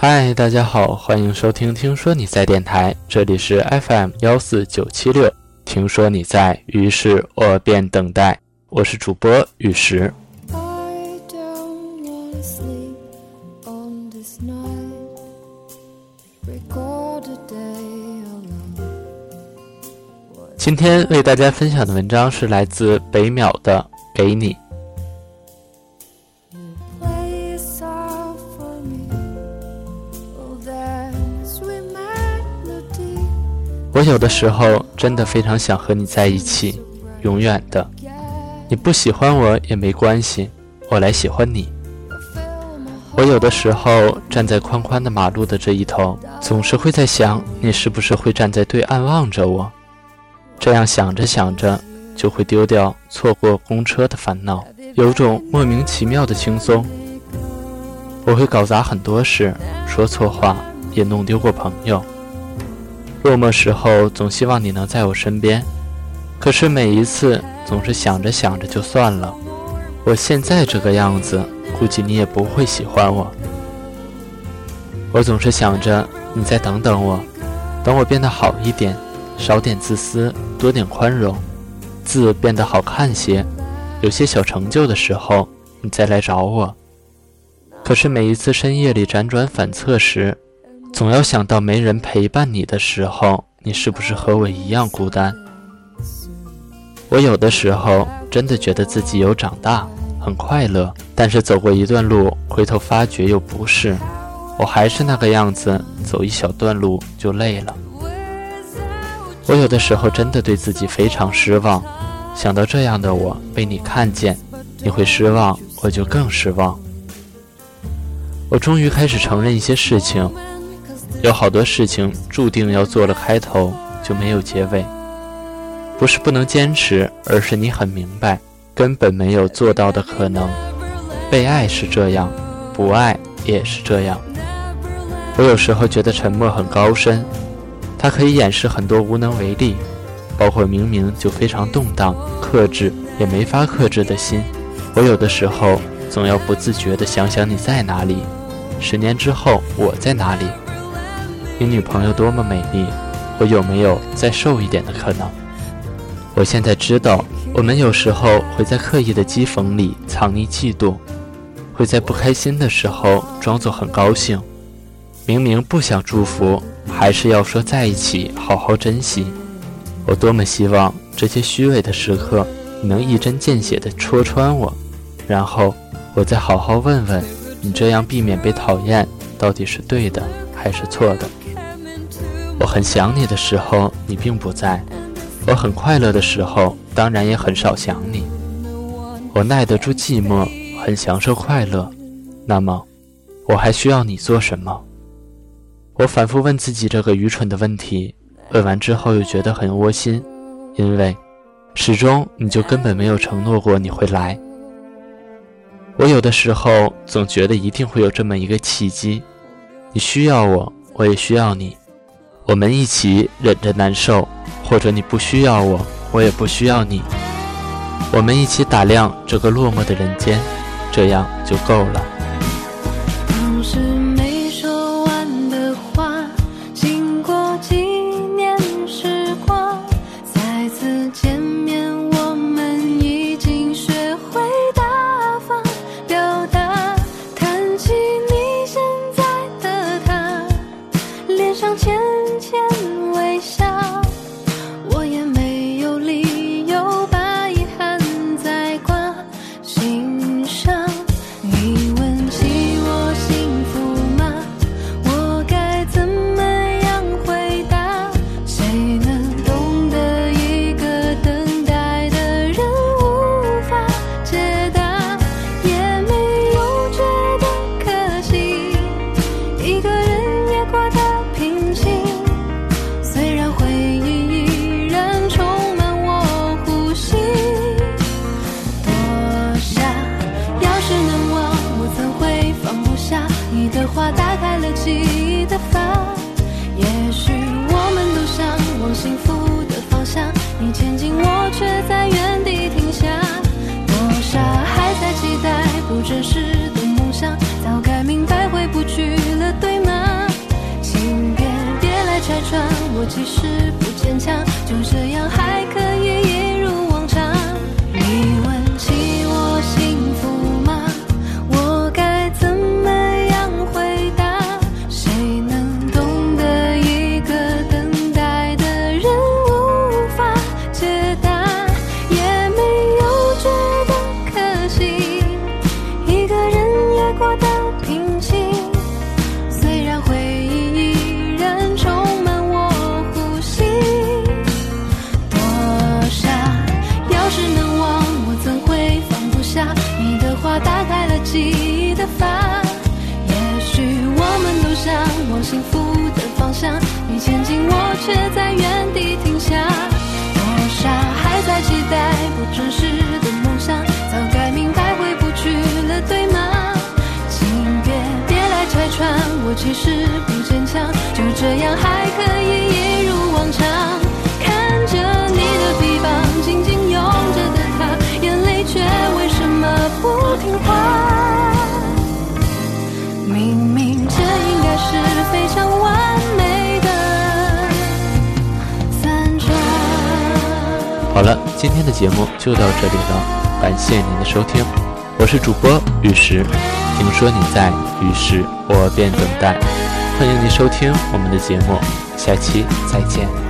嗨，大家好，欢迎收听《听说你在电台》，这里是 FM 幺四九七六。听说你在，于是我便等待。我是主播雨石。今天为大家分享的文章是来自北淼的《给你》。我有的时候真的非常想和你在一起，永远的。你不喜欢我也没关系，我来喜欢你。我有的时候站在宽宽的马路的这一头，总是会在想，你是不是会站在对岸望着我？这样想着想着，就会丢掉错过公车的烦恼，有种莫名其妙的轻松。我会搞砸很多事，说错话，也弄丢过朋友。落寞时候，总希望你能在我身边，可是每一次总是想着想着就算了。我现在这个样子，估计你也不会喜欢我。我总是想着你再等等我，等我变得好一点，少点自私，多点宽容，字变得好看些，有些小成就的时候，你再来找我。可是每一次深夜里辗转反侧时，总要想到没人陪伴你的时候，你是不是和我一样孤单？我有的时候真的觉得自己有长大，很快乐。但是走过一段路，回头发觉又不是，我还是那个样子，走一小段路就累了。我有的时候真的对自己非常失望，想到这样的我被你看见，你会失望，我就更失望。我终于开始承认一些事情。有好多事情注定要做了开头就没有结尾，不是不能坚持，而是你很明白，根本没有做到的可能。被爱是这样，不爱也是这样。我有时候觉得沉默很高深，它可以掩饰很多无能为力，包括明明就非常动荡、克制也没法克制的心。我有的时候总要不自觉地想想你在哪里，十年之后我在哪里。你女朋友多么美丽，我有没有再瘦一点的可能？我现在知道，我们有时候会在刻意的讥讽里藏匿嫉妒，会在不开心的时候装作很高兴，明明不想祝福，还是要说在一起，好好珍惜。我多么希望这些虚伪的时刻，能一针见血地戳穿我，然后我再好好问问你，这样避免被讨厌，到底是对的还是错的？我很想你的时候，你并不在；我很快乐的时候，当然也很少想你。我耐得住寂寞，很享受快乐。那么，我还需要你做什么？我反复问自己这个愚蠢的问题，问完之后又觉得很窝心，因为始终你就根本没有承诺过你会来。我有的时候总觉得一定会有这么一个契机，你需要我，我也需要你。我们一起忍着难受，或者你不需要我，我也不需要你。我们一起打量这个落寞的人间，这样就够了。我其实不坚强，就这样还可以一如往常。你问起我幸福吗？我该怎么样回答？谁能懂得一个等待的人无法解答？也没有觉得可惜，一个人也过得平静。却在原地停下。多傻，还在期待不真实的梦想，早该明白回不去了，对吗？请别别来拆穿，我其实好了，今天的节目就到这里了，感谢您的收听，我是主播玉石。听说你在，于是我便等待。欢迎您收听我们的节目，下期再见。